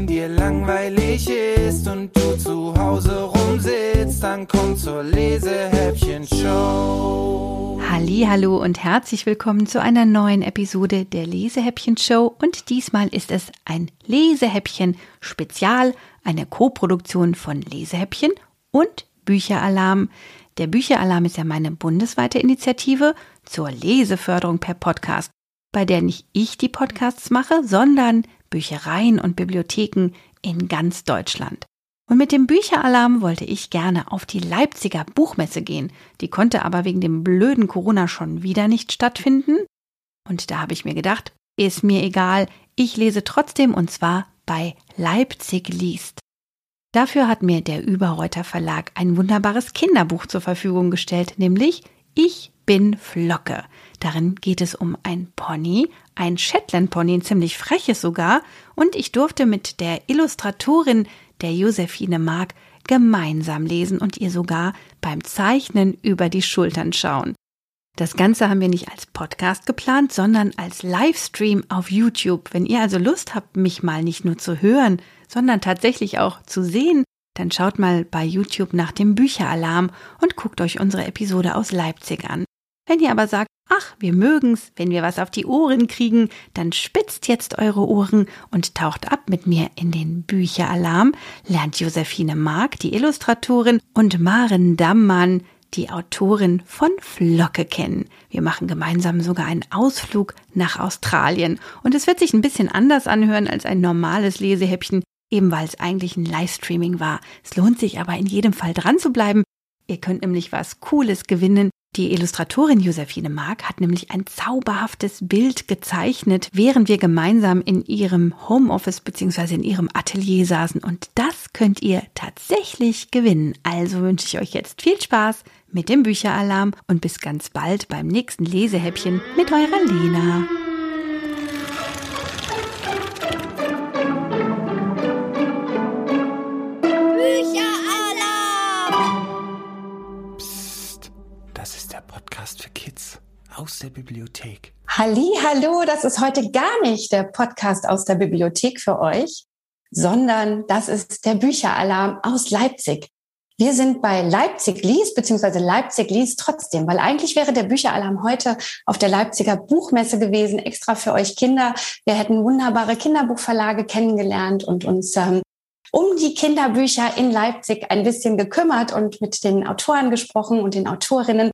wenn dir langweilig ist und du zu Hause rumsitzt, dann komm zur Lesehäppchen-Show. Hallo und herzlich willkommen zu einer neuen Episode der Lesehäppchen-Show und diesmal ist es ein Lesehäppchen-Spezial, eine Koproduktion von Lesehäppchen und Bücheralarm. Der Bücheralarm ist ja meine bundesweite Initiative zur Leseförderung per Podcast, bei der nicht ich die Podcasts mache, sondern Büchereien und Bibliotheken in ganz Deutschland. Und mit dem Bücheralarm wollte ich gerne auf die Leipziger Buchmesse gehen. Die konnte aber wegen dem blöden Corona schon wieder nicht stattfinden. Und da habe ich mir gedacht, ist mir egal, ich lese trotzdem und zwar bei Leipzig liest. Dafür hat mir der Überreuter Verlag ein wunderbares Kinderbuch zur Verfügung gestellt, nämlich Ich bin Flocke. Darin geht es um ein Pony, ein Shetland-Pony, ein ziemlich freches sogar, und ich durfte mit der Illustratorin der Josephine Mark gemeinsam lesen und ihr sogar beim Zeichnen über die Schultern schauen. Das Ganze haben wir nicht als Podcast geplant, sondern als Livestream auf YouTube. Wenn ihr also Lust habt, mich mal nicht nur zu hören, sondern tatsächlich auch zu sehen, dann schaut mal bei YouTube nach dem Bücheralarm und guckt euch unsere Episode aus Leipzig an. Wenn ihr aber sagt, ach, wir mögen's, wenn wir was auf die Ohren kriegen, dann spitzt jetzt eure Ohren und taucht ab mit mir in den Bücheralarm, lernt Josephine Mark, die Illustratorin, und Maren Dammann, die Autorin von Flocke kennen. Wir machen gemeinsam sogar einen Ausflug nach Australien. Und es wird sich ein bisschen anders anhören als ein normales Lesehäppchen, eben weil es eigentlich ein Livestreaming war. Es lohnt sich aber in jedem Fall dran zu bleiben. Ihr könnt nämlich was Cooles gewinnen. Die Illustratorin Josephine Mark hat nämlich ein zauberhaftes Bild gezeichnet, während wir gemeinsam in ihrem Homeoffice bzw. in ihrem Atelier saßen. Und das könnt ihr tatsächlich gewinnen. Also wünsche ich euch jetzt viel Spaß mit dem Bücheralarm und bis ganz bald beim nächsten Lesehäppchen mit eurer Lena. Bibliothek. Halli, hallo, das ist heute gar nicht der Podcast aus der Bibliothek für euch, sondern das ist der Bücheralarm aus Leipzig. Wir sind bei Leipzig liest, beziehungsweise Leipzig liest trotzdem, weil eigentlich wäre der Bücheralarm heute auf der Leipziger Buchmesse gewesen, extra für euch Kinder. Wir hätten wunderbare Kinderbuchverlage kennengelernt und uns ähm, um die Kinderbücher in Leipzig ein bisschen gekümmert und mit den Autoren gesprochen und den Autorinnen.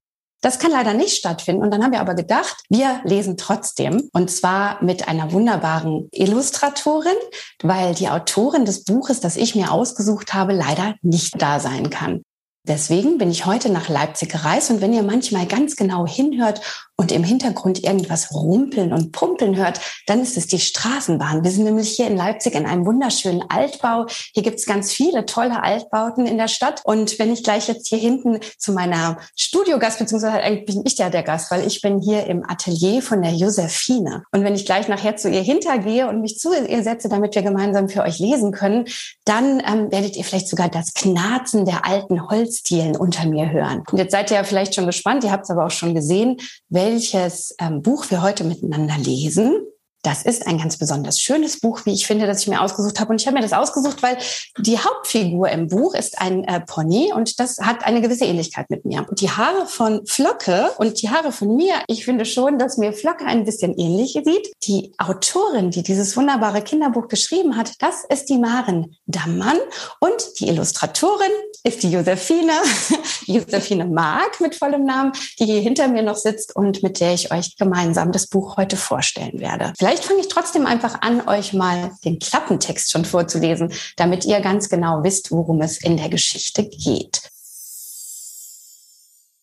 Das kann leider nicht stattfinden. Und dann haben wir aber gedacht, wir lesen trotzdem. Und zwar mit einer wunderbaren Illustratorin, weil die Autorin des Buches, das ich mir ausgesucht habe, leider nicht da sein kann. Deswegen bin ich heute nach Leipzig gereist und wenn ihr manchmal ganz genau hinhört und im Hintergrund irgendwas rumpeln und pumpen hört, dann ist es die Straßenbahn. Wir sind nämlich hier in Leipzig in einem wunderschönen Altbau. Hier gibt es ganz viele tolle Altbauten in der Stadt. Und wenn ich gleich jetzt hier hinten zu meiner Studiogast, beziehungsweise eigentlich bin ich ja der Gast, weil ich bin hier im Atelier von der Josephine. Und wenn ich gleich nachher zu ihr hintergehe und mich zu ihr setze, damit wir gemeinsam für euch lesen können, dann ähm, werdet ihr vielleicht sogar das Knarzen der alten Holzdielen unter mir hören. Und jetzt seid ihr ja vielleicht schon gespannt, ihr habt es aber auch schon gesehen, welches ähm, Buch wir heute miteinander lesen. Das ist ein ganz besonders schönes Buch, wie ich finde, das ich mir ausgesucht habe. Und ich habe mir das ausgesucht, weil die Hauptfigur im Buch ist ein äh, Pony und das hat eine gewisse Ähnlichkeit mit mir. Und die Haare von Flocke und die Haare von mir, ich finde schon, dass mir Flocke ein bisschen ähnlich sieht. Die Autorin, die dieses wunderbare Kinderbuch geschrieben hat, das ist die Maren Dammann und die Illustratorin ist die Josephine, Josephine Mark mit vollem Namen, die hier hinter mir noch sitzt und mit der ich euch gemeinsam das Buch heute vorstellen werde. Vielleicht fange ich trotzdem einfach an, euch mal den Klappentext schon vorzulesen, damit ihr ganz genau wisst, worum es in der Geschichte geht.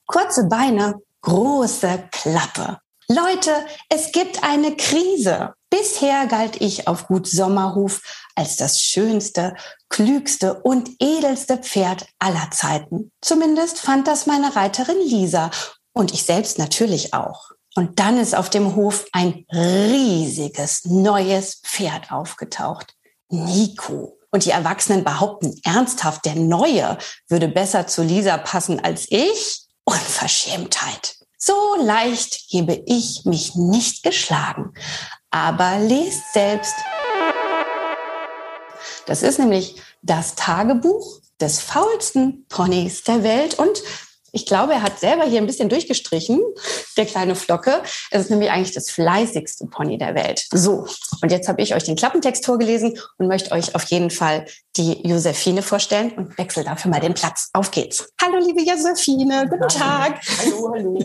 Kurze Beine, große Klappe. Leute, es gibt eine Krise. Bisher galt ich auf Gut Sommerhof als das schönste, klügste und edelste Pferd aller Zeiten. Zumindest fand das meine Reiterin Lisa und ich selbst natürlich auch. Und dann ist auf dem Hof ein riesiges neues Pferd aufgetaucht. Nico. Und die Erwachsenen behaupten ernsthaft, der Neue würde besser zu Lisa passen als ich? Unverschämtheit. So leicht gebe ich mich nicht geschlagen. Aber lest selbst. Das ist nämlich das Tagebuch des faulsten Ponys der Welt und ich glaube, er hat selber hier ein bisschen durchgestrichen, der kleine Flocke. Es ist nämlich eigentlich das fleißigste Pony der Welt. So, und jetzt habe ich euch den Klappentext vorgelesen und möchte euch auf jeden Fall die Josephine vorstellen und wechsle dafür mal den Platz. Auf geht's. Hallo, liebe Josephine, guten Tag. Hallo, hallo.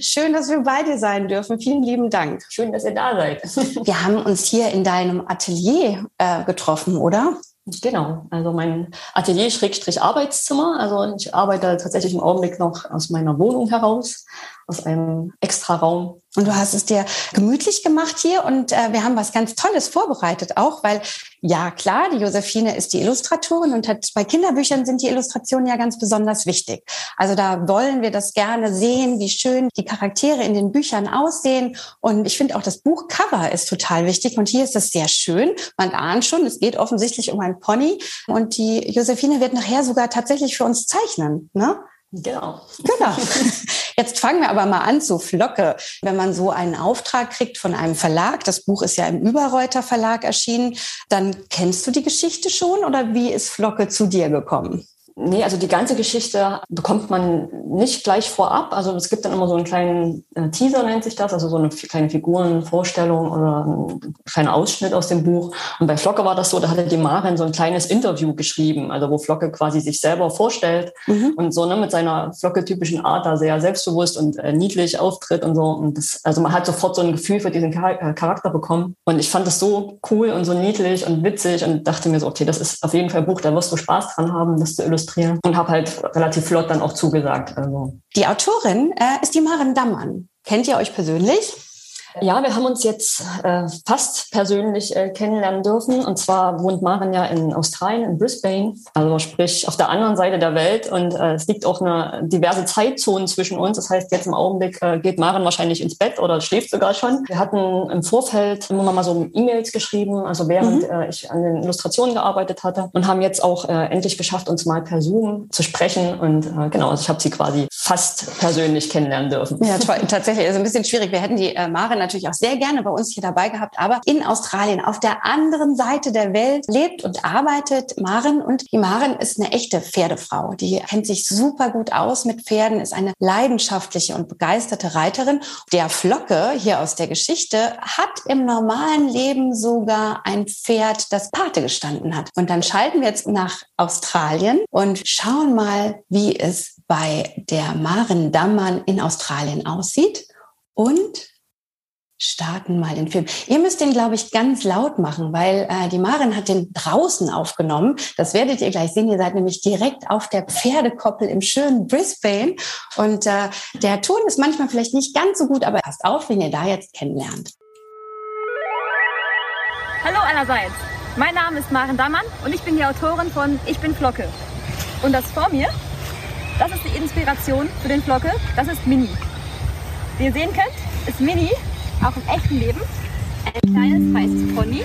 Schön, dass wir bei dir sein dürfen. Vielen lieben Dank. Schön, dass ihr da seid. Wir haben uns hier in deinem Atelier äh, getroffen, oder? Genau, also mein Atelier-Arbeitszimmer. Also ich arbeite tatsächlich im Augenblick noch aus meiner Wohnung heraus, aus einem Extraraum. Und du hast es dir gemütlich gemacht hier und äh, wir haben was ganz Tolles vorbereitet auch, weil ja klar, die Josephine ist die Illustratorin und hat, bei Kinderbüchern sind die Illustrationen ja ganz besonders wichtig. Also da wollen wir das gerne sehen, wie schön die Charaktere in den Büchern aussehen. Und ich finde auch das Buchcover ist total wichtig und hier ist es sehr schön. Man ahnt schon, es geht offensichtlich um ein Pony und die Josephine wird nachher sogar tatsächlich für uns zeichnen. Ne? Genau. Genau. Jetzt fangen wir aber mal an zu Flocke. Wenn man so einen Auftrag kriegt von einem Verlag, das Buch ist ja im Überreuter Verlag erschienen, dann kennst du die Geschichte schon oder wie ist Flocke zu dir gekommen? Nee, also die ganze Geschichte bekommt man nicht gleich vorab. Also es gibt dann immer so einen kleinen äh, Teaser, nennt sich das, also so eine kleine Figurenvorstellung oder ein kleiner Ausschnitt aus dem Buch. Und bei Flocke war das so, da hatte die Marin so ein kleines Interview geschrieben, also wo Flocke quasi sich selber vorstellt mhm. und so ne, mit seiner Flocke-typischen Art da sehr selbstbewusst und äh, niedlich auftritt und so. Und das, also man hat sofort so ein Gefühl für diesen äh, Charakter bekommen. Und ich fand das so cool und so niedlich und witzig und dachte mir so, okay, das ist auf jeden Fall ein Buch, da wirst du Spaß dran haben, das zu illustrieren illustrieren und habe halt relativ flott dann auch zugesagt. Also. Die Autorin äh, ist die Maren Dammann. Kennt ihr euch persönlich? Ja, wir haben uns jetzt äh, fast persönlich äh, kennenlernen dürfen. Und zwar wohnt Maren ja in Australien, in Brisbane, also sprich auf der anderen Seite der Welt. Und äh, es liegt auch eine diverse Zeitzonen zwischen uns. Das heißt, jetzt im Augenblick äh, geht Maren wahrscheinlich ins Bett oder schläft sogar schon. Wir hatten im Vorfeld immer mal so E-Mails geschrieben, also während mhm. äh, ich an den Illustrationen gearbeitet hatte und haben jetzt auch äh, endlich geschafft, uns mal per Zoom zu sprechen. Und äh, genau, also ich habe sie quasi fast persönlich kennenlernen dürfen. Ja, toll. tatsächlich. Also ein bisschen schwierig. Wir hätten die äh, Maren natürlich auch sehr gerne bei uns hier dabei gehabt. Aber in Australien, auf der anderen Seite der Welt, lebt und arbeitet Maren. Und die Maren ist eine echte Pferdefrau. Die kennt sich super gut aus mit Pferden, ist eine leidenschaftliche und begeisterte Reiterin. Der Flocke hier aus der Geschichte hat im normalen Leben sogar ein Pferd, das Pate gestanden hat. Und dann schalten wir jetzt nach Australien und schauen mal, wie es bei der Maren Dammann in Australien aussieht und starten mal den Film. Ihr müsst den, glaube ich, ganz laut machen, weil äh, die Maren hat den draußen aufgenommen. Das werdet ihr gleich sehen. Ihr seid nämlich direkt auf der Pferdekoppel im schönen Brisbane. Und äh, der Ton ist manchmal vielleicht nicht ganz so gut, aber passt auf, wenn ihr da jetzt kennenlernt. Hallo allerseits. Mein Name ist Maren Dammann und ich bin die Autorin von Ich bin Flocke. Und das vor mir, das ist die Inspiration für den Flocke. Das ist Mini. Wie ihr sehen könnt, ist Mini auch im echten Leben ein kleines weißes Pony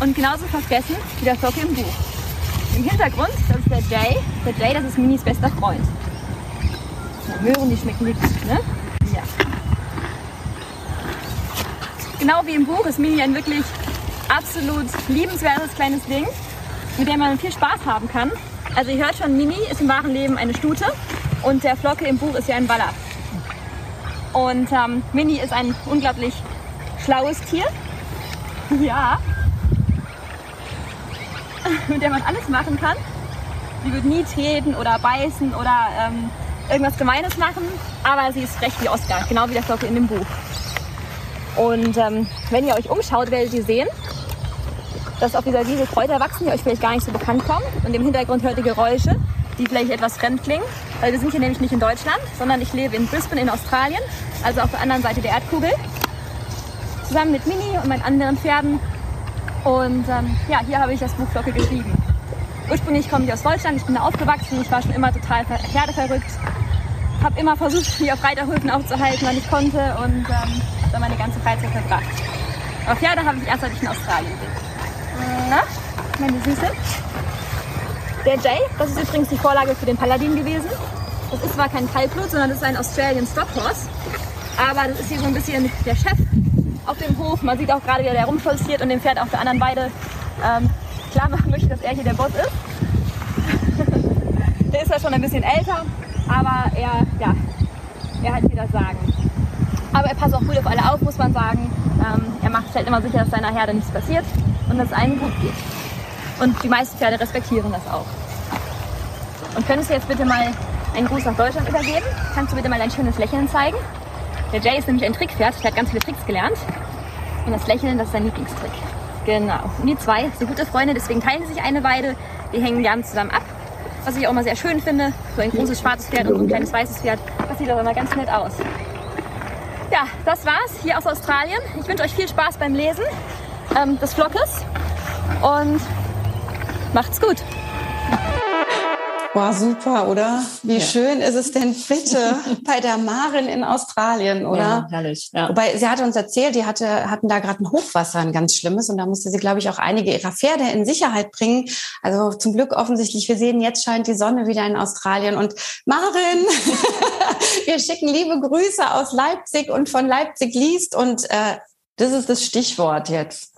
und genauso vergessen wie der Flocke im Buch. Im Hintergrund, das ist der Jay. Der Jay, das ist Minis bester Freund. Möhren, die schmecken nicht, ne? Ja. Genau wie im Buch ist Mini ein wirklich absolut liebenswertes kleines Ding, mit dem man viel Spaß haben kann. Also ihr hört schon, Mini ist im wahren Leben eine Stute und der Flocke im Buch ist ja ein Waller. Und ähm, Mini ist ein unglaublich schlaues Tier. Ja. Mit der man alles machen kann. Sie wird nie treten oder beißen oder ähm, irgendwas Gemeines machen. Aber sie ist frech wie Oscar, genau wie der Flocke in dem Buch. Und ähm, wenn ihr euch umschaut, werdet ihr sehen, dass auf dieser Wiese Kräuter wachsen, die euch vielleicht gar nicht so bekannt kommen. Und im Hintergrund hört ihr Geräusche, die vielleicht etwas fremd klingen. Weil wir sind hier nämlich nicht in Deutschland, sondern ich lebe in Brisbane in Australien, also auf der anderen Seite der Erdkugel. Zusammen mit Mini und meinen anderen Pferden. Und ähm, ja, hier habe ich das Buch Flocke geschrieben. Ursprünglich komme ich aus Deutschland, ich bin da aufgewachsen, ich war schon immer total pferdeverrückt. Habe immer versucht, mich auf Reiterhöfen aufzuhalten, wann ich konnte und ähm, habe da meine ganze Freizeit verbracht. Aber Pferde habe ich erst, seit ich in Australien bin. Na, meine Süße? Der Jay, das ist übrigens die Vorlage für den Paladin gewesen. Das ist zwar kein Kaltblut, sondern das ist ein Australian Stockhorse. Aber das ist hier so ein bisschen der Chef auf dem Hof. Man sieht auch gerade, wie er rumstolziert und dem Pferd auf der anderen Weide ähm, klar machen möchte, dass er hier der Boss ist. der ist ja schon ein bisschen älter, aber er, ja, er hat hier das Sagen. Aber er passt auch gut auf alle auf, muss man sagen. Ähm, er macht, stellt immer sicher, dass seiner Herde nichts passiert und dass es allen gut geht. Und die meisten Pferde respektieren das auch. Und könntest du jetzt bitte mal einen Gruß nach Deutschland übergeben? Kannst du bitte mal dein schönes Lächeln zeigen? Der Jay ist nämlich ein Trickpferd, der hat ganz viele Tricks gelernt. Und das Lächeln, das ist sein Lieblingstrick. Genau. Und die zwei sind gute Freunde, deswegen teilen sie sich eine Weide. Die hängen gerne zusammen ab. Was ich auch immer sehr schön finde. So ein großes schwarzes Pferd und so ein kleines weißes Pferd. Das sieht auch immer ganz nett aus. Ja, das war's hier aus Australien. Ich wünsche euch viel Spaß beim Lesen ähm, des Vlogs und macht's gut. Boah, super, oder? Wie ja. schön ist es denn bitte bei der Marin in Australien, oder? Ja, herrlich. Ja. Wobei sie hatte uns erzählt, die hatte, hatten da gerade ein Hochwasser, ein ganz schlimmes, und da musste sie, glaube ich, auch einige ihrer Pferde in Sicherheit bringen. Also zum Glück offensichtlich, wir sehen, jetzt scheint die Sonne wieder in Australien. Und Marin, wir schicken liebe Grüße aus Leipzig und von Leipzig liest. Und äh, das ist das Stichwort jetzt.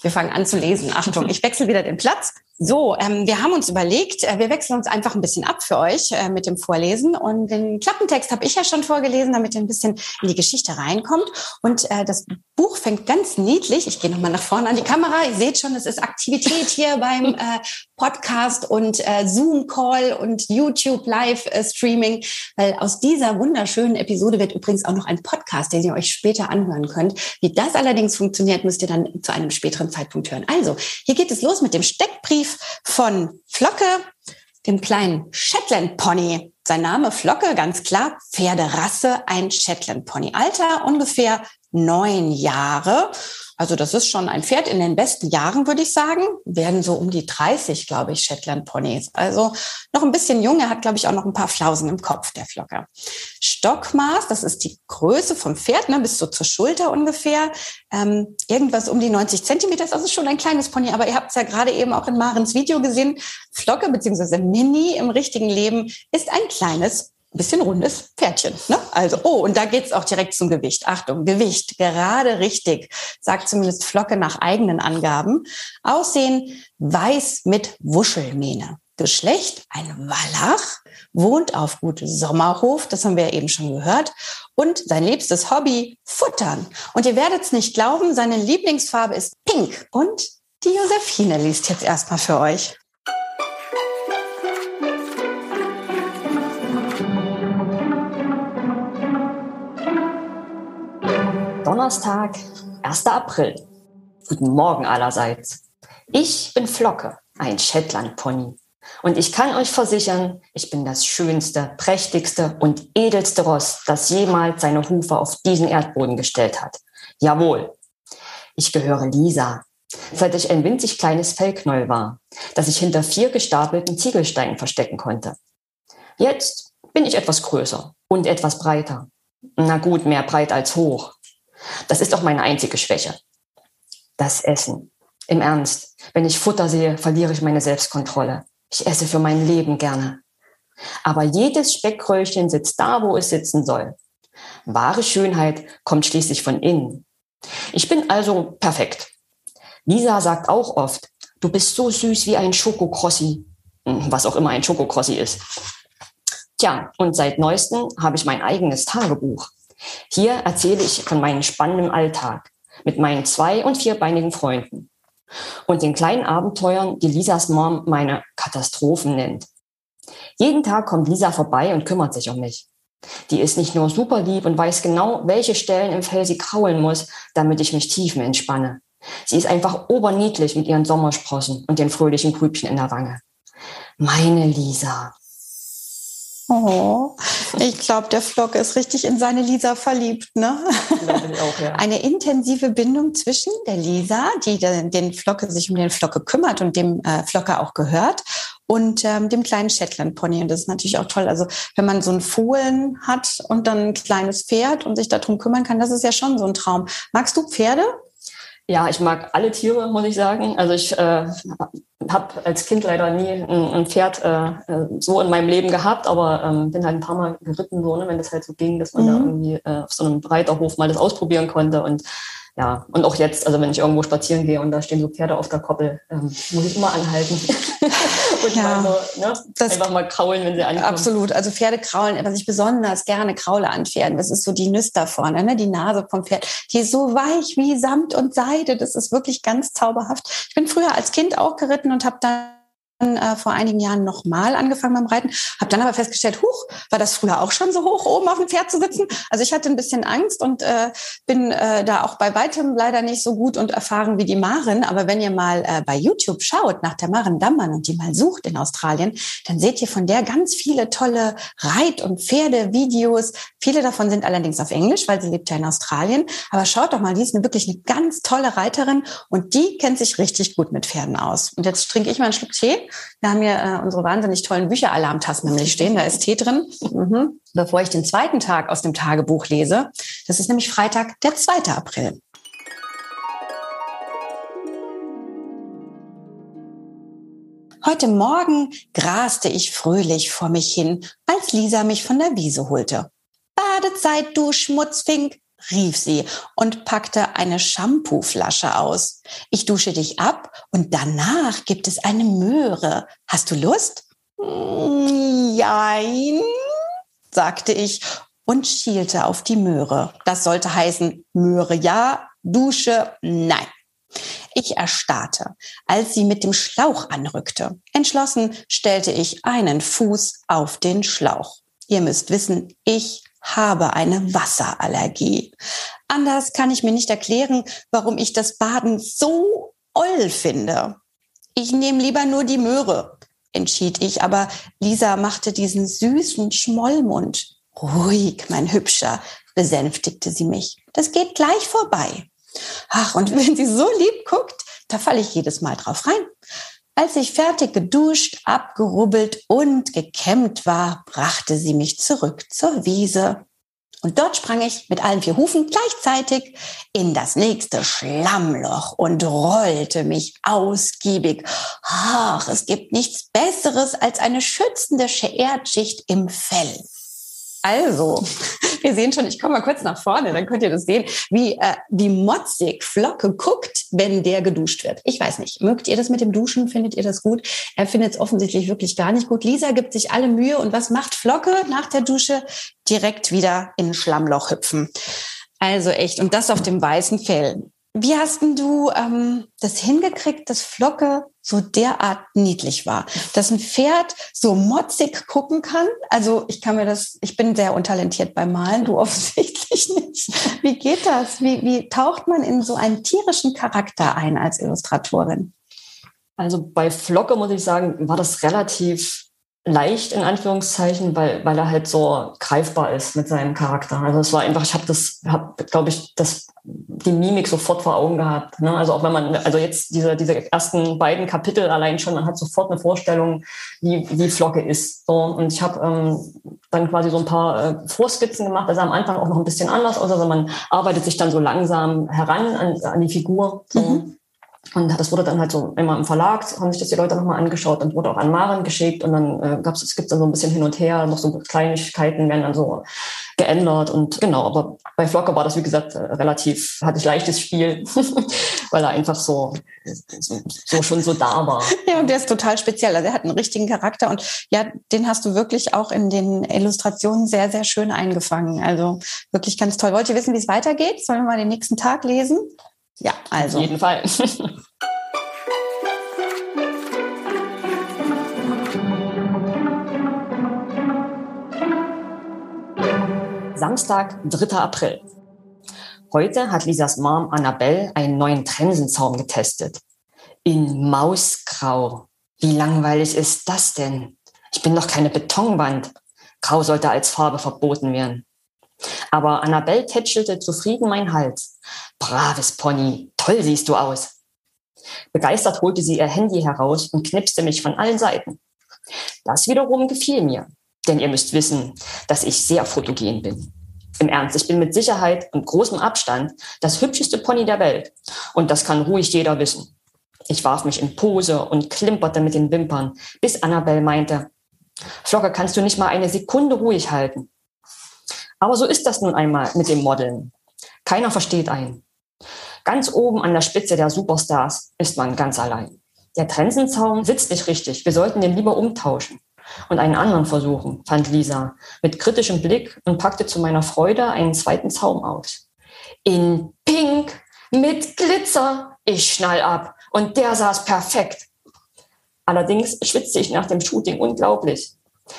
Wir fangen an zu lesen. Achtung, ich wechsle wieder den Platz. So, ähm, wir haben uns überlegt, äh, wir wechseln uns einfach ein bisschen ab für euch äh, mit dem Vorlesen. Und den Klappentext habe ich ja schon vorgelesen, damit ihr ein bisschen in die Geschichte reinkommt. Und äh, das Buch fängt ganz niedlich. Ich gehe nochmal nach vorne an die Kamera. Ihr seht schon, es ist Aktivität hier beim äh, Podcast und äh, Zoom-Call und YouTube Live-Streaming. Weil aus dieser wunderschönen Episode wird übrigens auch noch ein Podcast, den ihr euch später anhören könnt. Wie das allerdings funktioniert, müsst ihr dann zu einem späteren Zeitpunkt hören. Also, hier geht es los mit dem Steckbrief von Flocke, dem kleinen Shetland Pony. Sein Name Flocke, ganz klar, Pferderasse, ein Shetland Pony. Alter ungefähr neun Jahre. Also das ist schon ein Pferd in den besten Jahren, würde ich sagen. Werden so um die 30, glaube ich, Shetland Ponys. Also noch ein bisschen jung. Er hat, glaube ich, auch noch ein paar Flausen im Kopf, der Flocker. Stockmaß, das ist die Größe vom Pferd, ne, bis so zur Schulter ungefähr. Ähm, irgendwas um die 90 Zentimeter. Das ist schon ein kleines Pony. Aber ihr habt es ja gerade eben auch in Marens Video gesehen. Flocke beziehungsweise Mini im richtigen Leben ist ein kleines bisschen rundes Pferdchen. Ne? Also, oh, und da geht's auch direkt zum Gewicht. Achtung, Gewicht, gerade richtig, sagt zumindest Flocke nach eigenen Angaben. Aussehen weiß mit Wuschelmähne. Geschlecht ein Wallach, wohnt auf Gut Sommerhof, das haben wir ja eben schon gehört, und sein liebstes Hobby Futtern. Und ihr werdet es nicht glauben, seine Lieblingsfarbe ist Pink. Und die Josephine liest jetzt erstmal für euch. Donnerstag, 1. April. Guten Morgen allerseits. Ich bin Flocke, ein Shetland-Pony. Und ich kann euch versichern, ich bin das schönste, prächtigste und edelste Ross, das jemals seine Hufe auf diesen Erdboden gestellt hat. Jawohl. Ich gehöre Lisa, seit ich ein winzig kleines Fellknäuel war, das ich hinter vier gestapelten Ziegelsteinen verstecken konnte. Jetzt bin ich etwas größer und etwas breiter. Na gut, mehr breit als hoch. Das ist auch meine einzige Schwäche. Das Essen. Im Ernst, wenn ich Futter sehe, verliere ich meine Selbstkontrolle. Ich esse für mein Leben gerne. Aber jedes Speckröllchen sitzt da, wo es sitzen soll. Wahre Schönheit kommt schließlich von innen. Ich bin also perfekt. Lisa sagt auch oft, du bist so süß wie ein Schokokrossi. Hm, was auch immer ein Schokokrossi ist. Tja, und seit neuestem habe ich mein eigenes Tagebuch. Hier erzähle ich von meinem spannenden Alltag mit meinen zwei- und vierbeinigen Freunden und den kleinen Abenteuern, die Lisas Mom meine Katastrophen nennt. Jeden Tag kommt Lisa vorbei und kümmert sich um mich. Die ist nicht nur super lieb und weiß genau, welche Stellen im Fell sie kraulen muss, damit ich mich tiefen entspanne. Sie ist einfach oberniedlich mit ihren Sommersprossen und den fröhlichen Grübchen in der Wange. Meine Lisa. Oh, ich glaube, der Flock ist richtig in seine Lisa verliebt. Ne? Auch, ja. Eine intensive Bindung zwischen der Lisa, die den Flocke sich um den Flocke kümmert und dem äh, Flocke auch gehört, und ähm, dem kleinen Shetland Pony. Und das ist natürlich auch toll. Also wenn man so ein Fohlen hat und dann ein kleines Pferd und sich darum kümmern kann, das ist ja schon so ein Traum. Magst du Pferde? Ja, ich mag alle Tiere, muss ich sagen. Also ich äh, habe als Kind leider nie ein, ein Pferd äh, äh, so in meinem Leben gehabt, aber ähm, bin halt ein paar Mal geritten, so, ne, wenn das halt so ging, dass man mhm. da irgendwie äh, auf so einem Reiterhof mal das ausprobieren konnte. Und ja, und auch jetzt, also wenn ich irgendwo spazieren gehe und da stehen so Pferde auf der Koppel, ähm, muss ich immer anhalten. und ja, mal so, ne, einfach mal kraulen, wenn sie ankommen. Absolut. Also Pferde kraulen, was ich besonders gerne kraule an Pferden, das ist so die Nüster vorne, ne? die Nase vom Pferd. Die ist so weich wie Samt und Seide. Das ist wirklich ganz zauberhaft. Ich bin früher als Kind auch geritten und habe dann äh, vor einigen Jahren nochmal angefangen beim Reiten, habe dann aber festgestellt, huch, war das früher auch schon so hoch, oben auf dem Pferd zu sitzen? Also ich hatte ein bisschen Angst und äh, bin äh, da auch bei weitem leider nicht so gut und erfahren wie die Maren. Aber wenn ihr mal äh, bei YouTube schaut nach der Maren Dammann und die mal sucht in Australien, dann seht ihr von der ganz viele tolle Reit- und Pferdevideos. Viele davon sind allerdings auf Englisch, weil sie lebt ja in Australien. Aber schaut doch mal, die ist eine, wirklich eine ganz tolle Reiterin und die kennt sich richtig gut mit Pferden aus. Und jetzt trinke ich mal einen Schluck Tee wir haben hier äh, unsere wahnsinnig tollen Bücheralarmtassen nämlich stehen. Da ist Tee drin. Mhm. Bevor ich den zweiten Tag aus dem Tagebuch lese. Das ist nämlich Freitag, der 2. April. Heute Morgen graste ich fröhlich vor mich hin, als Lisa mich von der Wiese holte. Badezeit, du Schmutzfink, rief sie und packte eine Shampooflasche aus. Ich dusche dich ab und danach gibt es eine Möhre. Hast du Lust? Jein, sagte ich und schielte auf die Möhre. Das sollte heißen, Möhre ja, Dusche nein. Ich erstarrte, als sie mit dem Schlauch anrückte. Entschlossen stellte ich einen Fuß auf den Schlauch. Ihr müsst wissen, ich habe eine Wasserallergie. Anders kann ich mir nicht erklären, warum ich das Baden so oll finde. Ich nehme lieber nur die Möhre, entschied ich, aber Lisa machte diesen süßen Schmollmund. Ruhig, mein Hübscher, besänftigte sie mich. Das geht gleich vorbei. Ach, und wenn sie so lieb guckt, da falle ich jedes Mal drauf rein. Als ich fertig geduscht, abgerubbelt und gekämmt war, brachte sie mich zurück zur Wiese. Und dort sprang ich mit allen vier Hufen gleichzeitig in das nächste Schlammloch und rollte mich ausgiebig. Ach, es gibt nichts Besseres als eine schützende Erdschicht im Fell. Also, wir sehen schon, ich komme mal kurz nach vorne, dann könnt ihr das sehen, wie, äh, wie motzig Flocke guckt, wenn der geduscht wird. Ich weiß nicht, mögt ihr das mit dem Duschen? Findet ihr das gut? Er findet es offensichtlich wirklich gar nicht gut. Lisa gibt sich alle Mühe und was macht Flocke nach der Dusche? Direkt wieder in ein Schlammloch hüpfen. Also echt, und das auf dem weißen Fell. Wie hast denn du ähm, das hingekriegt, dass Flocke so derart niedlich war? Dass ein Pferd so motzig gucken kann? Also ich kann mir das, ich bin sehr untalentiert beim Malen, du offensichtlich nicht. Wie geht das? Wie, wie taucht man in so einen tierischen Charakter ein als Illustratorin? Also bei Flocke muss ich sagen, war das relativ leicht in Anführungszeichen, weil, weil er halt so greifbar ist mit seinem Charakter. Also es war einfach, ich habe das, habe, glaube ich, das die Mimik sofort vor Augen gehabt. Ne? Also auch wenn man, also jetzt diese, diese ersten beiden Kapitel allein schon, man hat sofort eine Vorstellung, wie, wie Flocke ist. So, und ich habe ähm, dann quasi so ein paar äh, Vorskizzen gemacht. Also am Anfang auch noch ein bisschen anders aus. Also man arbeitet sich dann so langsam heran an, an die Figur. So. Mhm. Und das wurde dann halt so immer im Verlag, haben sich das die Leute nochmal angeschaut und wurde auch an Maren geschickt und dann äh, gab es, gibt dann so ein bisschen hin und her, noch so Kleinigkeiten werden dann so geändert und genau, aber bei Flocker war das, wie gesagt, äh, relativ, hatte ich leichtes Spiel, weil er einfach so, so schon so da war. Ja, und der ist total speziell. Also er hat einen richtigen Charakter und ja, den hast du wirklich auch in den Illustrationen sehr, sehr schön eingefangen. Also wirklich ganz toll. Wollt ihr wissen, wie es weitergeht? Sollen wir mal den nächsten Tag lesen? Ja, also. Auf jeden Fall. Samstag, 3. April. Heute hat Lisas Mom Annabelle einen neuen Trensenzaum getestet. In Mausgrau. Wie langweilig ist das denn? Ich bin doch keine Betonwand. Grau sollte als Farbe verboten werden. Aber Annabelle tätschelte zufrieden mein Hals. Braves Pony, toll siehst du aus. Begeistert holte sie ihr Handy heraus und knipste mich von allen Seiten. Das wiederum gefiel mir, denn ihr müsst wissen, dass ich sehr fotogen bin. Im Ernst, ich bin mit Sicherheit und großem Abstand das hübscheste Pony der Welt. Und das kann ruhig jeder wissen. Ich warf mich in Pose und klimperte mit den Wimpern, bis Annabelle meinte, Flocke, kannst du nicht mal eine Sekunde ruhig halten? Aber so ist das nun einmal mit dem Modeln. Keiner versteht einen. Ganz oben an der Spitze der Superstars ist man ganz allein. Der Trensenzaun sitzt nicht richtig. Wir sollten den lieber umtauschen und einen anderen versuchen, fand Lisa mit kritischem Blick und packte zu meiner Freude einen zweiten Zaum aus. In Pink mit Glitzer. Ich schnall ab. Und der saß perfekt. Allerdings schwitzte ich nach dem Shooting unglaublich.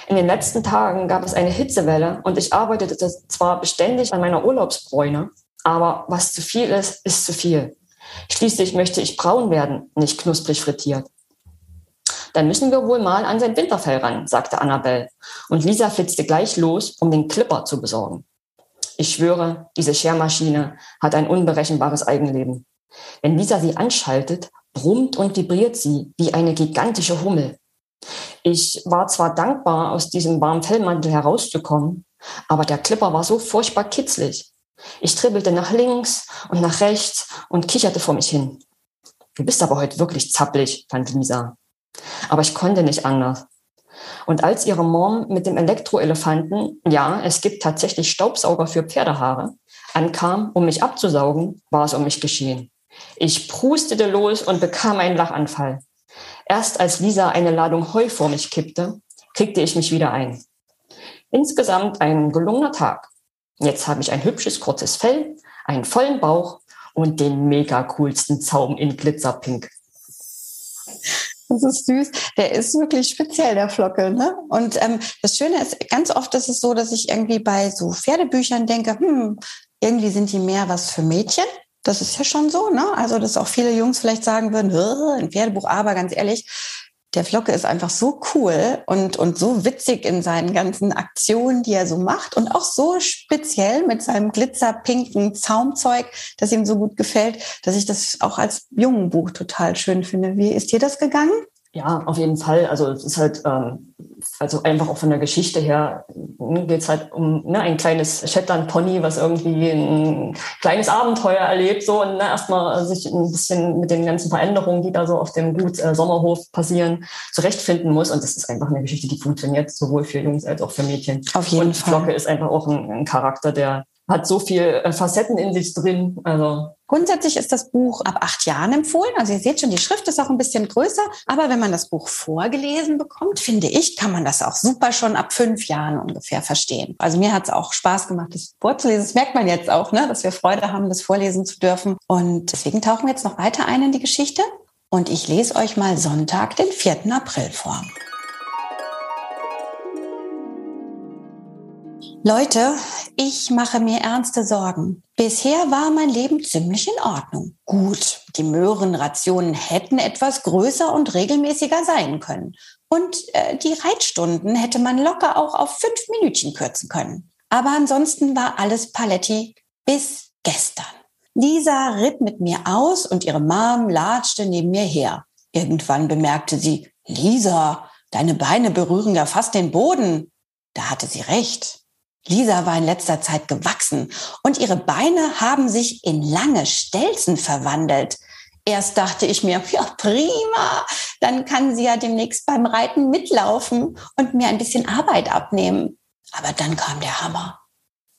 In den letzten Tagen gab es eine Hitzewelle und ich arbeitete zwar beständig an meiner Urlaubsbräune, aber was zu viel ist, ist zu viel. Schließlich möchte ich braun werden, nicht knusprig frittiert. Dann müssen wir wohl mal an sein Winterfell ran, sagte Annabelle. Und Lisa flitzte gleich los, um den Clipper zu besorgen. Ich schwöre, diese Schermaschine hat ein unberechenbares Eigenleben. Wenn Lisa sie anschaltet, brummt und vibriert sie wie eine gigantische Hummel. Ich war zwar dankbar, aus diesem warmen Fellmantel herauszukommen, aber der Clipper war so furchtbar kitzlig. Ich tribbelte nach links und nach rechts und kicherte vor mich hin. Du bist aber heute wirklich zappelig, fand Lisa. Aber ich konnte nicht anders. Und als ihre Mom mit dem Elektroelefanten, ja, es gibt tatsächlich Staubsauger für Pferdehaare, ankam, um mich abzusaugen, war es um mich geschehen. Ich prustete los und bekam einen Lachanfall. Erst als Lisa eine Ladung Heu vor mich kippte, kriegte ich mich wieder ein. Insgesamt ein gelungener Tag. Jetzt habe ich ein hübsches, kurzes Fell, einen vollen Bauch und den mega coolsten Zaum in Glitzerpink. Das ist süß. Der ist wirklich speziell, der Flocke. Ne? Und ähm, das Schöne ist, ganz oft ist es so, dass ich irgendwie bei so Pferdebüchern denke, hm, irgendwie sind die mehr was für Mädchen. Das ist ja schon so, ne? Also, dass auch viele Jungs vielleicht sagen würden, ein Pferdebuch, aber ganz ehrlich, der Flocke ist einfach so cool und, und so witzig in seinen ganzen Aktionen, die er so macht und auch so speziell mit seinem glitzerpinken Zaumzeug, das ihm so gut gefällt, dass ich das auch als jungen Buch total schön finde. Wie ist dir das gegangen? Ja, auf jeden Fall. Also es ist halt, ähm, also einfach auch von der Geschichte her hm, geht es halt um ne, ein kleines Shetland-Pony, was irgendwie ein kleines Abenteuer erlebt, so und ne, erstmal sich ein bisschen mit den ganzen Veränderungen, die da so auf dem Gut äh, Sommerhof passieren, zurechtfinden muss. Und das ist einfach eine Geschichte, die funktioniert sowohl für Jungs als auch für Mädchen. Auf jeden und Fall. Flocke ist einfach auch ein, ein Charakter, der hat so viel äh, Facetten in sich drin. Also Grundsätzlich ist das Buch ab acht Jahren empfohlen. Also ihr seht schon, die Schrift ist auch ein bisschen größer. Aber wenn man das Buch vorgelesen bekommt, finde ich, kann man das auch super schon ab fünf Jahren ungefähr verstehen. Also mir hat es auch Spaß gemacht, das vorzulesen. Das merkt man jetzt auch, ne? dass wir Freude haben, das vorlesen zu dürfen. Und deswegen tauchen wir jetzt noch weiter ein in die Geschichte. Und ich lese euch mal Sonntag, den 4. April vor. Leute, ich mache mir ernste Sorgen. Bisher war mein Leben ziemlich in Ordnung. Gut, die Möhrenrationen hätten etwas größer und regelmäßiger sein können. Und äh, die Reitstunden hätte man locker auch auf fünf Minütchen kürzen können. Aber ansonsten war alles Paletti bis gestern. Lisa ritt mit mir aus und ihre Mom latschte neben mir her. Irgendwann bemerkte sie, Lisa, deine Beine berühren ja fast den Boden. Da hatte sie recht. Lisa war in letzter Zeit gewachsen und ihre Beine haben sich in lange Stelzen verwandelt. Erst dachte ich mir, ja, prima, dann kann sie ja demnächst beim Reiten mitlaufen und mir ein bisschen Arbeit abnehmen. Aber dann kam der Hammer.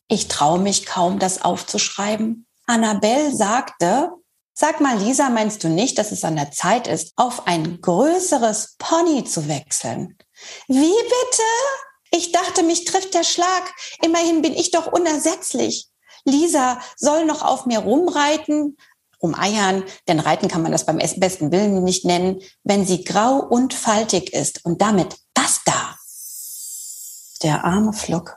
Ich traue mich kaum, das aufzuschreiben. Annabelle sagte, sag mal, Lisa, meinst du nicht, dass es an der Zeit ist, auf ein größeres Pony zu wechseln? Wie bitte? Ich dachte, mich trifft der Schlag. Immerhin bin ich doch unersetzlich. Lisa soll noch auf mir rumreiten, rumeiern, denn reiten kann man das beim besten Willen nicht nennen, wenn sie grau und faltig ist. Und damit das da. Der arme Flock.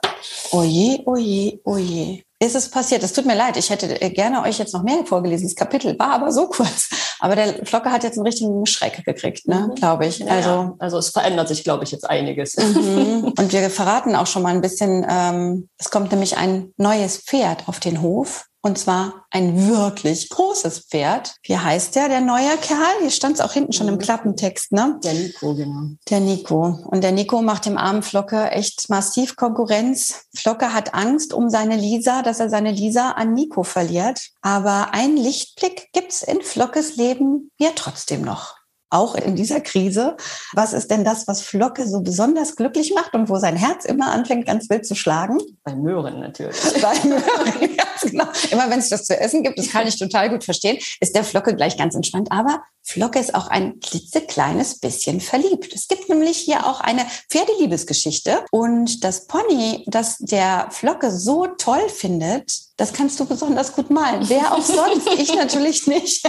Oje, oje, oje ist es passiert. Es tut mir leid, ich hätte äh, gerne euch jetzt noch mehr vorgelesen. Das Kapitel war aber so kurz. Aber der Flocke hat jetzt einen richtigen Schreck gekriegt, ne, mhm. glaube ich. Also, ja, also es verändert sich, glaube ich, jetzt einiges. Mhm. Und wir verraten auch schon mal ein bisschen, ähm, es kommt nämlich ein neues Pferd auf den Hof. Und zwar ein wirklich großes Pferd. Wie heißt der, der neue Kerl? Hier stand es auch hinten schon im mhm. Klappentext, ne? Der Nico, genau. Der Nico. Und der Nico macht dem armen Flocke echt massiv Konkurrenz. Flocke hat Angst um seine Lisa, dass er seine Lisa an Nico verliert. Aber einen Lichtblick gibt's in Flockes Leben ja trotzdem noch. Auch in dieser Krise. Was ist denn das, was Flocke so besonders glücklich macht und wo sein Herz immer anfängt, ganz wild zu schlagen? Bei Möhren natürlich. Bei Möhren, ganz genau. Immer wenn es das zu essen gibt, das kann ich total gut verstehen, ist der Flocke gleich ganz entspannt. Aber Flocke ist auch ein klitzekleines bisschen verliebt. Es gibt nämlich hier auch eine Pferdeliebesgeschichte und das Pony, das der Flocke so toll findet, das kannst du besonders gut malen. Wer auch sonst? ich natürlich nicht.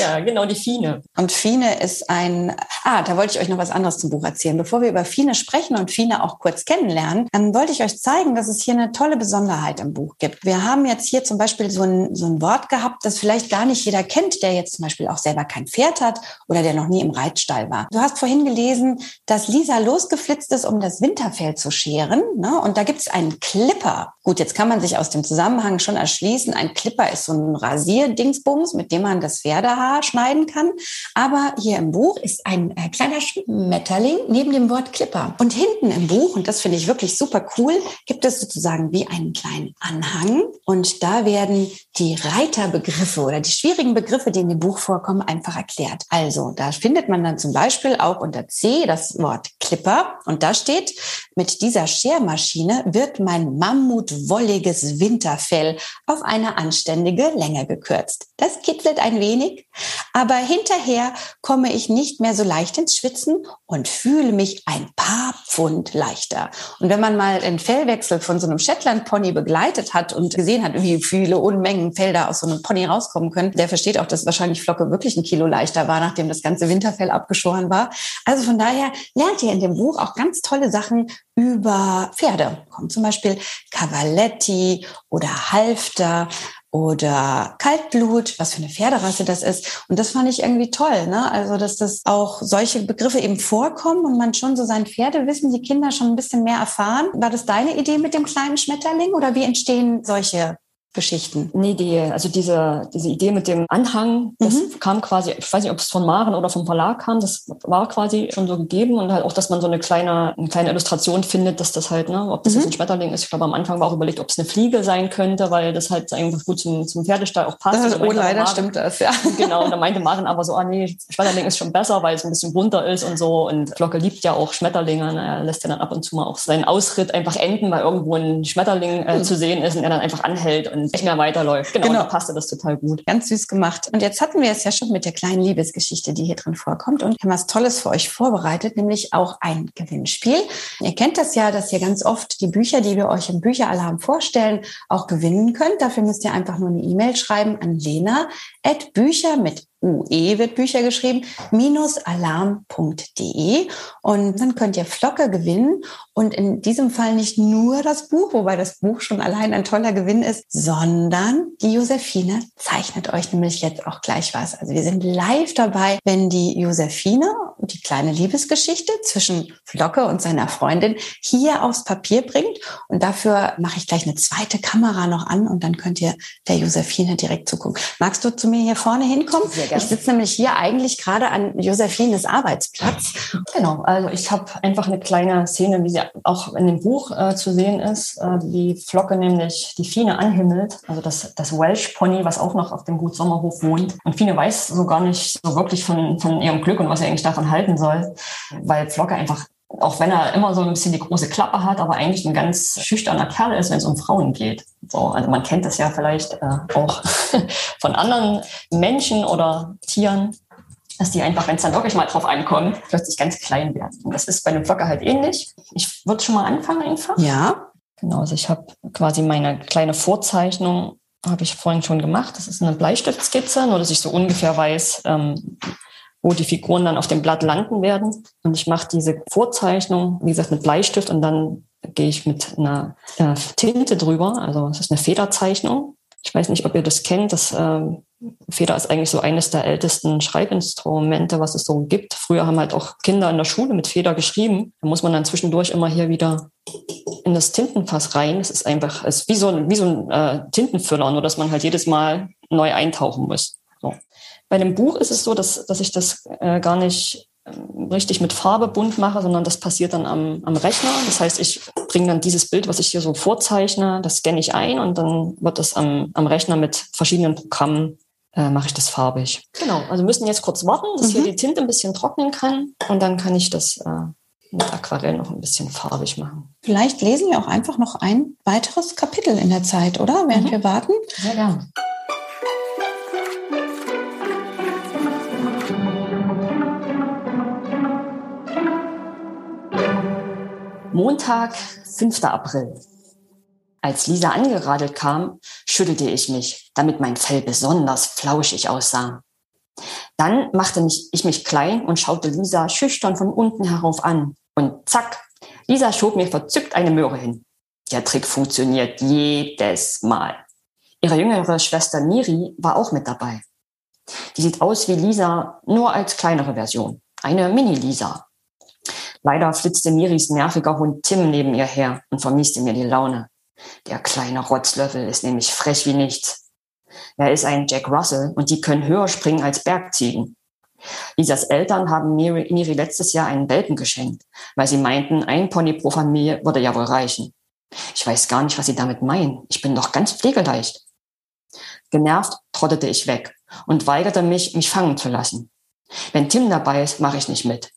ja, genau, die Fine. Und Fine ist ein, ah, da wollte ich euch noch was anderes zum Buch erzählen. Bevor wir über Fine sprechen und Fine auch kurz kennenlernen, dann wollte ich euch zeigen, dass es hier eine tolle Besonderheit im Buch gibt. Wir haben jetzt hier zum Beispiel so ein, so ein Wort gehabt, das vielleicht gar nicht jeder kennt, der jetzt zum Beispiel auch selber kein Pferd hat oder der noch nie im Reitstall war. Du hast vorhin gelesen, dass Lisa losgeflitzt ist, um das Winterfell zu scheren. Ne? Und da gibt es einen Clipper. Gut, jetzt kann man sich aus dem Zusammenhang Zusammenhang schon erschließen. Ein Clipper ist so ein Rasierdingsbums, mit dem man das Pferdehaar schneiden kann. Aber hier im Buch ist ein äh, kleiner Schmetterling neben dem Wort Clipper. Und hinten im Buch, und das finde ich wirklich super cool, gibt es sozusagen wie einen kleinen Anhang. Und da werden die Reiterbegriffe oder die schwierigen Begriffe, die in dem Buch vorkommen, einfach erklärt. Also da findet man dann zum Beispiel auch unter C das Wort Clipper. Und da steht, mit dieser Schermaschine wird mein mammutwolliges Winterfell Fell auf eine anständige Länge gekürzt. Das kitzelt ein wenig, aber hinterher komme ich nicht mehr so leicht ins Schwitzen und fühle mich ein paar Pfund leichter. Und wenn man mal einen Fellwechsel von so einem Shetland-Pony begleitet hat und gesehen hat, wie viele Unmengen Felder aus so einem Pony rauskommen können, der versteht auch, dass wahrscheinlich Flocke wirklich ein Kilo leichter war, nachdem das ganze Winterfell abgeschoren war. Also von daher lernt ihr in dem Buch auch ganz tolle Sachen über Pferde. Kommt zum Beispiel Cavaletti oder Halfter oder Kaltblut, was für eine Pferderasse das ist. Und das fand ich irgendwie toll, ne? Also, dass das auch solche Begriffe eben vorkommen und man schon so sein Pferdewissen, die Kinder schon ein bisschen mehr erfahren. War das deine Idee mit dem kleinen Schmetterling oder wie entstehen solche Geschichten? Nee, die, also diese, diese Idee mit dem Anhang, das mhm. kam quasi, ich weiß nicht, ob es von Maren oder vom Verlag kam, das war quasi schon so gegeben und halt auch, dass man so eine kleine, eine kleine Illustration findet, dass das halt, ne, ob das mhm. jetzt ein Schmetterling ist. Ich glaube, am Anfang war auch überlegt, ob es eine Fliege sein könnte, weil das halt einfach gut zum, zum Pferdestall auch passt. Das, oh, leider Maren, stimmt das, ja. Genau, und da meinte Maren aber so, ah nee, Schmetterling ist schon besser, weil es ein bisschen bunter ist und so. Und Glocke liebt ja auch Schmetterlinge. Ne? Er lässt ja dann ab und zu mal auch seinen Ausritt einfach enden, weil irgendwo ein Schmetterling äh, mhm. zu sehen ist und er dann einfach anhält und nicht mehr weiterläuft. Genau, genau. passte das total gut. Ganz süß gemacht. Und jetzt hatten wir es ja schon mit der kleinen Liebesgeschichte, die hier drin vorkommt. Und wir haben was Tolles für euch vorbereitet, nämlich auch ein Gewinnspiel. Ihr kennt das ja, dass ihr ganz oft die Bücher, die wir euch im Bücheralarm vorstellen, auch gewinnen könnt. Dafür müsst ihr einfach nur eine E-Mail schreiben an lena at bücher mit UE wird Bücher geschrieben, minusalarm.de. Und dann könnt ihr Flocke gewinnen. Und in diesem Fall nicht nur das Buch, wobei das Buch schon allein ein toller Gewinn ist, sondern die Josephine zeichnet euch nämlich jetzt auch gleich was. Also wir sind live dabei, wenn die Josephine die kleine Liebesgeschichte zwischen Flocke und seiner Freundin hier aufs Papier bringt. Und dafür mache ich gleich eine zweite Kamera noch an und dann könnt ihr der Josephine direkt zugucken. Magst du zu mir hier vorne hinkommen? Sehr gerne. Ich sitze nämlich hier eigentlich gerade an Josephines Arbeitsplatz. Genau, also ich habe einfach eine kleine Szene, wie sie auch in dem Buch äh, zu sehen ist, äh, wie Flocke nämlich die Fine anhimmelt, also das, das Welsh Pony, was auch noch auf dem Gut Sommerhof wohnt. Und Fine weiß so gar nicht so wirklich von, von ihrem Glück und was er eigentlich davon halten soll, weil Flocke einfach auch wenn er immer so ein bisschen die große Klappe hat, aber eigentlich ein ganz schüchterner Kerl ist, wenn es um Frauen geht. So, also man kennt das ja vielleicht äh, auch von anderen Menschen oder Tieren, dass die einfach, wenn es dann wirklich mal drauf ankommt, plötzlich ganz klein werden. Und das ist bei einem Flocker halt ähnlich. Ich würde schon mal anfangen einfach. Ja. Genau, also ich habe quasi meine kleine Vorzeichnung, habe ich vorhin schon gemacht. Das ist eine Bleistiftskizze, nur dass ich so ungefähr weiß, ähm, wo die Figuren dann auf dem Blatt landen werden. Und ich mache diese Vorzeichnung, wie gesagt, mit Bleistift und dann gehe ich mit einer äh, Tinte drüber. Also es ist eine Federzeichnung. Ich weiß nicht, ob ihr das kennt. Das äh, Feder ist eigentlich so eines der ältesten Schreibinstrumente, was es so gibt. Früher haben halt auch Kinder in der Schule mit Feder geschrieben. Da muss man dann zwischendurch immer hier wieder in das Tintenfass rein. Es ist einfach, es ist wie so ein, wie so ein äh, Tintenfüller, nur dass man halt jedes Mal neu eintauchen muss. So. Bei dem Buch ist es so, dass, dass ich das äh, gar nicht ähm, richtig mit Farbe bunt mache, sondern das passiert dann am, am Rechner. Das heißt, ich bringe dann dieses Bild, was ich hier so vorzeichne, das scanne ich ein und dann wird das am, am Rechner mit verschiedenen Programmen äh, mache ich das farbig. Genau, also müssen jetzt kurz warten, dass mhm. hier die Tinte ein bisschen trocknen kann und dann kann ich das äh, mit Aquarell noch ein bisschen farbig machen. Vielleicht lesen wir auch einfach noch ein weiteres Kapitel in der Zeit, oder? Während mhm. wir warten. Sehr gerne. Montag, 5. April. Als Lisa angeradelt kam, schüttelte ich mich, damit mein Fell besonders flauschig aussah. Dann machte mich, ich mich klein und schaute Lisa schüchtern von unten herauf an. Und zack, Lisa schob mir verzückt eine Möhre hin. Der Trick funktioniert jedes Mal. Ihre jüngere Schwester Miri war auch mit dabei. Die sieht aus wie Lisa, nur als kleinere Version. Eine Mini-Lisa. Leider flitzte Miris nerviger Hund Tim neben ihr her und vermieste mir die Laune. Der kleine Rotzlöffel ist nämlich frech wie nichts. Er ist ein Jack Russell und die können höher springen als Bergziegen. Lisas Eltern haben Miri, Miri letztes Jahr einen Welpen geschenkt, weil sie meinten, ein Pony pro Familie würde ja wohl reichen. Ich weiß gar nicht, was sie damit meinen. Ich bin doch ganz pflegeleicht. Genervt trottete ich weg und weigerte mich, mich fangen zu lassen. Wenn Tim dabei ist, mache ich nicht mit.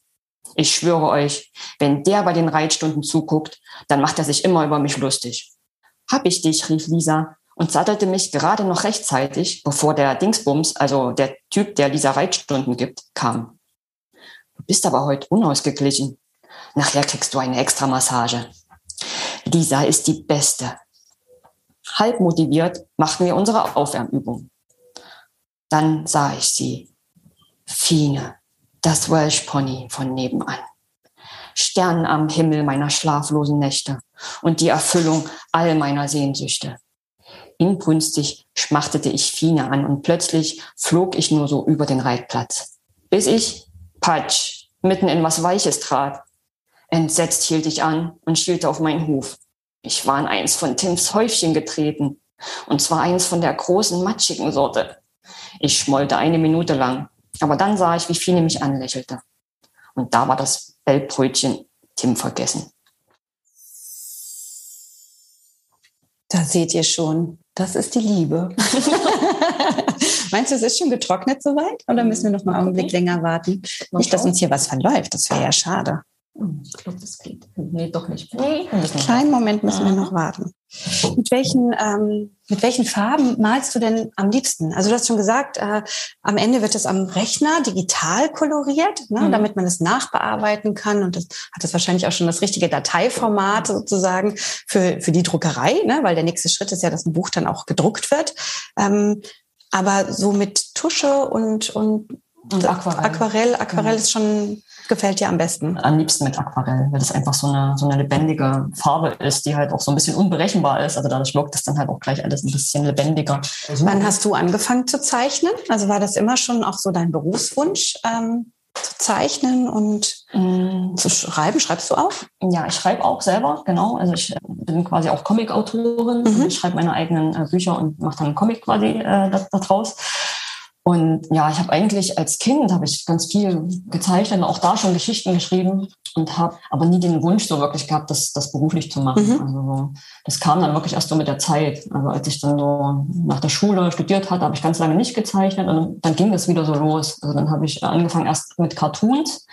Ich schwöre euch, wenn der bei den Reitstunden zuguckt, dann macht er sich immer über mich lustig. Hab ich dich, rief Lisa und sattelte mich gerade noch rechtzeitig, bevor der Dingsbums, also der Typ, der Lisa Reitstunden gibt, kam. Du bist aber heute unausgeglichen. Nachher kriegst du eine extra Massage. Lisa ist die Beste. Halb motiviert machten wir unsere Aufwärmübung. Dann sah ich sie. Fine, das Welsh Pony von nebenan. Stern am Himmel meiner schlaflosen Nächte und die Erfüllung all meiner Sehnsüchte. Inbrünstig schmachtete ich Fine an und plötzlich flog ich nur so über den Reitplatz, bis ich, patsch, mitten in was Weiches trat. Entsetzt hielt ich an und schielte auf meinen Huf. Ich war in eins von Tims Häufchen getreten, und zwar eins von der großen, matschigen Sorte. Ich schmollte eine Minute lang, aber dann sah ich, wie Fine mich anlächelte. Und da war das Bellbrötchen Tim vergessen. Da seht ihr schon, das ist die Liebe. Meinst du, es ist schon getrocknet soweit? Oder müssen wir noch mal einen Augenblick länger warten? Nicht, dass uns hier was verläuft, das wäre ja schade. Hm, ich glaube, das geht. Nee, doch nicht. Nee, einen kleinen Moment müssen wir noch warten. Mit welchen, ähm, mit welchen Farben malst du denn am liebsten? Also du hast schon gesagt, äh, am Ende wird es am Rechner digital koloriert, ne, mhm. damit man es nachbearbeiten kann. Und das hat es wahrscheinlich auch schon das richtige Dateiformat sozusagen für, für die Druckerei, ne, weil der nächste Schritt ist ja, dass ein Buch dann auch gedruckt wird. Ähm, aber so mit Tusche und, und, und Aquarell. Aquarell, Aquarell mhm. ist schon gefällt dir am besten? Am liebsten mit Aquarell, weil das einfach so eine, so eine lebendige Farbe ist, die halt auch so ein bisschen unberechenbar ist. Also dadurch wirkt es dann halt auch gleich alles ein bisschen lebendiger. Also Wann hast du angefangen zu zeichnen? Also war das immer schon auch so dein Berufswunsch? Ähm zu zeichnen und mm. zu schreiben? Schreibst du auch? Ja, ich schreibe auch selber, genau. Also ich äh, bin quasi auch Comic-Autorin. Mhm. Ich schreibe meine eigenen äh, Bücher und mache dann einen Comic quasi äh, daraus. Und ja, ich habe eigentlich als Kind habe ich ganz viel gezeichnet und auch da schon Geschichten geschrieben und habe aber nie den Wunsch so wirklich gehabt, das, das beruflich zu machen. Mhm. Also das kam dann wirklich erst so mit der Zeit. Also als ich dann so nach der Schule studiert hatte, habe ich ganz lange nicht gezeichnet und dann ging das wieder so los. Also dann habe ich angefangen erst mit Cartoons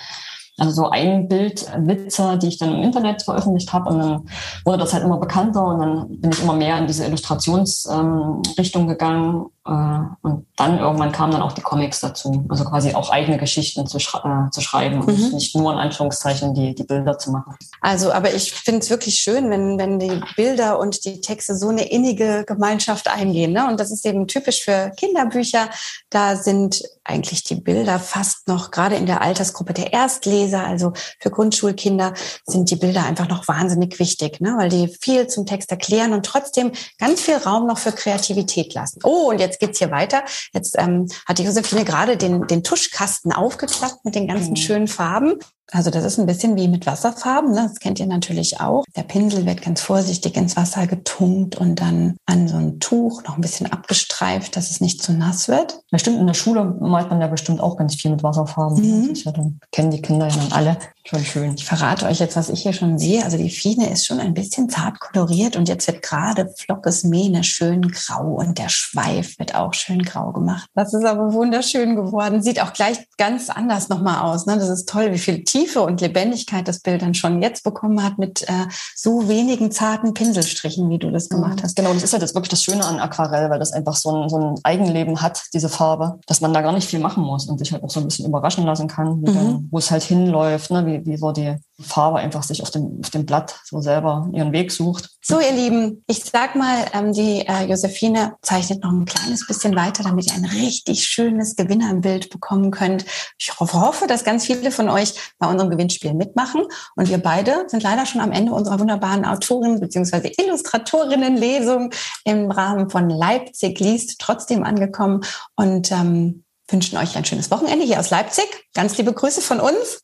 also so ein Bildwitze, die ich dann im Internet veröffentlicht habe. Und dann wurde das halt immer bekannter und dann bin ich immer mehr in diese Illustrationsrichtung ähm, gegangen. Äh, und dann irgendwann kamen dann auch die Comics dazu. Also quasi auch eigene Geschichten zu, äh, zu schreiben und mhm. nicht nur in Anführungszeichen die, die Bilder zu machen. Also, aber ich finde es wirklich schön, wenn, wenn die Bilder und die Texte so eine innige Gemeinschaft eingehen. Ne? Und das ist eben typisch für Kinderbücher. Da sind eigentlich die Bilder fast noch, gerade in der Altersgruppe der Erstleser, also für Grundschulkinder, sind die Bilder einfach noch wahnsinnig wichtig, ne? weil die viel zum Text erklären und trotzdem ganz viel Raum noch für Kreativität lassen. Oh, und jetzt geht's hier weiter. Jetzt ähm, hat die Josephine gerade den, den Tuschkasten aufgeklappt mit den ganzen mhm. schönen Farben. Also das ist ein bisschen wie mit Wasserfarben, ne? das kennt ihr natürlich auch. Der Pinsel wird ganz vorsichtig ins Wasser getunkt und dann an so ein Tuch noch ein bisschen abgestreift, dass es nicht zu nass wird. Ja, stimmt, in der Schule malt man ja bestimmt auch ganz viel mit Wasserfarben. Mhm. Ja dann, kennen die Kinder ja dann alle. Schon schön. Ich verrate euch jetzt, was ich hier schon sehe. Also die Fiene ist schon ein bisschen zart koloriert und jetzt wird gerade Flockes Mähne schön grau und der Schweif wird auch schön grau gemacht. Das ist aber wunderschön geworden. Sieht auch gleich ganz anders nochmal aus. Ne? Das ist toll, wie viel Tiefe und Lebendigkeit das Bild dann schon jetzt bekommen hat mit äh, so wenigen zarten Pinselstrichen, wie du das gemacht hast. Genau, das ist halt jetzt wirklich das Schöne an Aquarell, weil das einfach so ein, so ein Eigenleben hat, diese Farbe, dass man da gar nicht viel machen muss und sich halt auch so ein bisschen überraschen lassen kann, Mhm. dann, wo es halt hinläuft, ne? wie, wie so die Farbe einfach sich auf dem, auf dem Blatt so selber ihren Weg sucht. So, ihr Lieben, ich sag mal, ähm, die äh, Josephine zeichnet noch ein kleines bisschen weiter, damit ihr ein richtig schönes Gewinnerbild bekommen könnt. Ich hoffe, dass ganz viele von euch bei unserem Gewinnspiel mitmachen. Und wir beide sind leider schon am Ende unserer wunderbaren Autorin- bzw. Illustratorinnen-Lesung im Rahmen von Leipzig liest trotzdem angekommen und ähm, wünschen euch ein schönes Wochenende hier aus Leipzig. Ganz liebe Grüße von uns.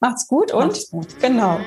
Macht's gut und Macht's gut. genau.